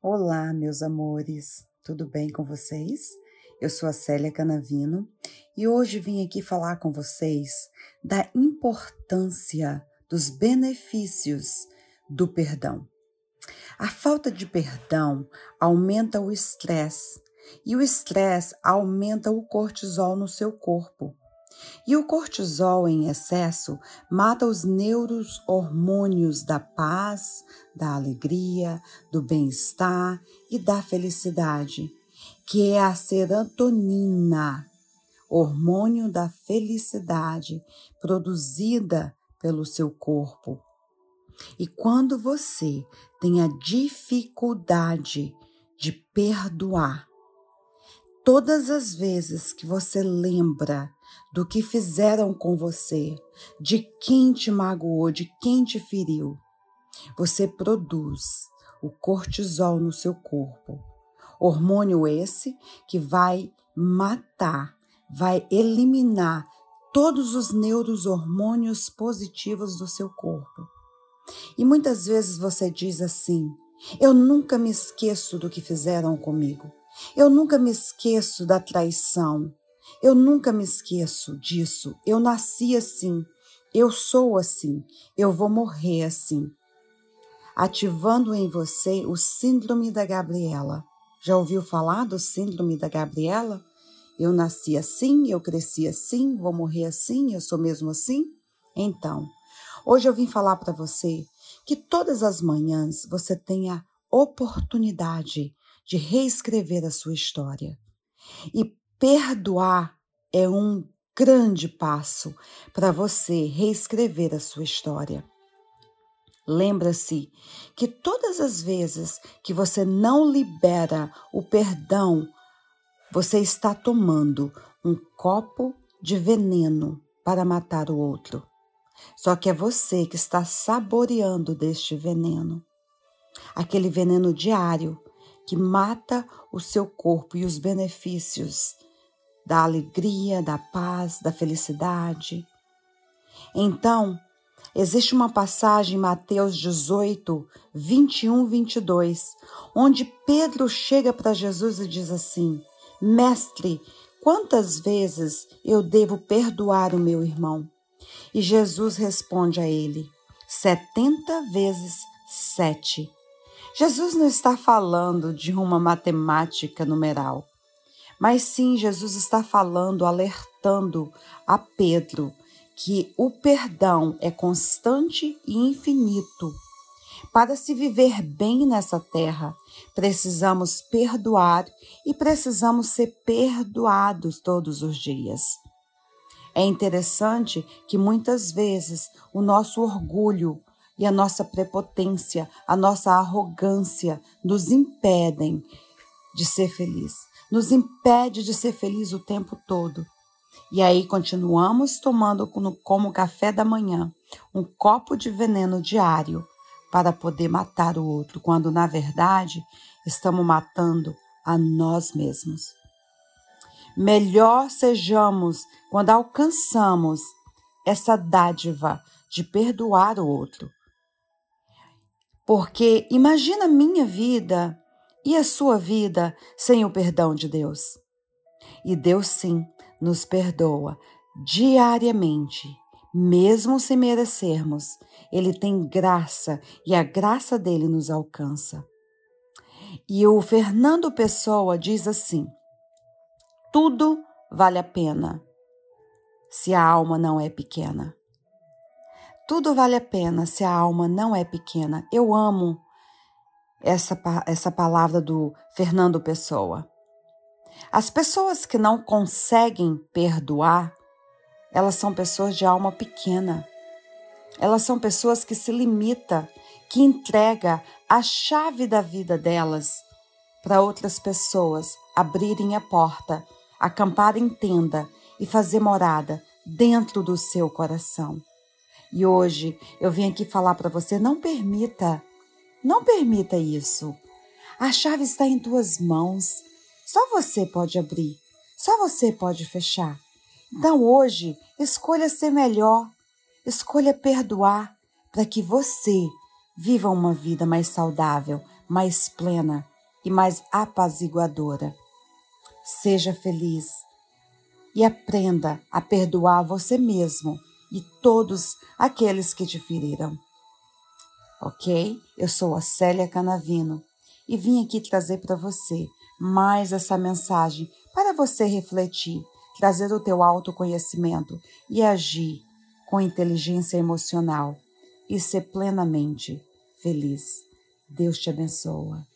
Olá, meus amores, tudo bem com vocês? Eu sou a Célia Canavino e hoje vim aqui falar com vocês da importância dos benefícios do perdão. A falta de perdão aumenta o estresse e o estresse aumenta o cortisol no seu corpo. E o cortisol em excesso mata os neurohormônios da paz, da alegria, do bem-estar e da felicidade, que é a serotonina, hormônio da felicidade produzida pelo seu corpo. E quando você tem a dificuldade de perdoar, todas as vezes que você lembra do que fizeram com você, de quem te magoou, de quem te feriu, você produz o cortisol no seu corpo. Hormônio esse que vai matar, vai eliminar todos os neurohormônios positivos do seu corpo. E muitas vezes você diz assim: Eu nunca me esqueço do que fizeram comigo. Eu nunca me esqueço da traição. Eu nunca me esqueço disso. Eu nasci assim. Eu sou assim. Eu vou morrer assim. Ativando em você o Síndrome da Gabriela. Já ouviu falar do Síndrome da Gabriela? Eu nasci assim, eu cresci assim, vou morrer assim, eu sou mesmo assim? Então, hoje eu vim falar para você que todas as manhãs você tenha oportunidade de reescrever a sua história. E Perdoar é um grande passo para você reescrever a sua história. Lembra-se que todas as vezes que você não libera o perdão, você está tomando um copo de veneno para matar o outro. Só que é você que está saboreando deste veneno. Aquele veneno diário que mata o seu corpo e os benefícios da alegria, da paz, da felicidade. Então, existe uma passagem em Mateus 18, 21, 22, onde Pedro chega para Jesus e diz assim: Mestre, quantas vezes eu devo perdoar o meu irmão? E Jesus responde a ele: setenta vezes sete. Jesus não está falando de uma matemática numeral. Mas sim, Jesus está falando, alertando a Pedro que o perdão é constante e infinito. Para se viver bem nessa terra, precisamos perdoar e precisamos ser perdoados todos os dias. É interessante que muitas vezes o nosso orgulho e a nossa prepotência, a nossa arrogância nos impedem de ser feliz nos impede de ser feliz o tempo todo. E aí continuamos tomando como café da manhã um copo de veneno diário para poder matar o outro, quando na verdade estamos matando a nós mesmos. Melhor sejamos quando alcançamos essa dádiva de perdoar o outro. Porque imagina minha vida e a sua vida sem o perdão de Deus. E Deus, sim, nos perdoa diariamente, mesmo sem merecermos. Ele tem graça e a graça dele nos alcança. E o Fernando Pessoa diz assim: tudo vale a pena se a alma não é pequena. Tudo vale a pena se a alma não é pequena. Eu amo essa, essa palavra do Fernando Pessoa. As pessoas que não conseguem perdoar, elas são pessoas de alma pequena. Elas são pessoas que se limita, que entrega a chave da vida delas para outras pessoas abrirem a porta, acampar em tenda e fazer morada dentro do seu coração. E hoje eu vim aqui falar para você: não permita não permita isso. A chave está em tuas mãos. Só você pode abrir. Só você pode fechar. Então hoje, escolha ser melhor. Escolha perdoar para que você viva uma vida mais saudável, mais plena e mais apaziguadora. Seja feliz e aprenda a perdoar você mesmo e todos aqueles que te feriram. Ok? Eu sou a Célia Canavino e vim aqui trazer para você mais essa mensagem para você refletir, trazer o teu autoconhecimento e agir com inteligência emocional e ser plenamente feliz. Deus te abençoa.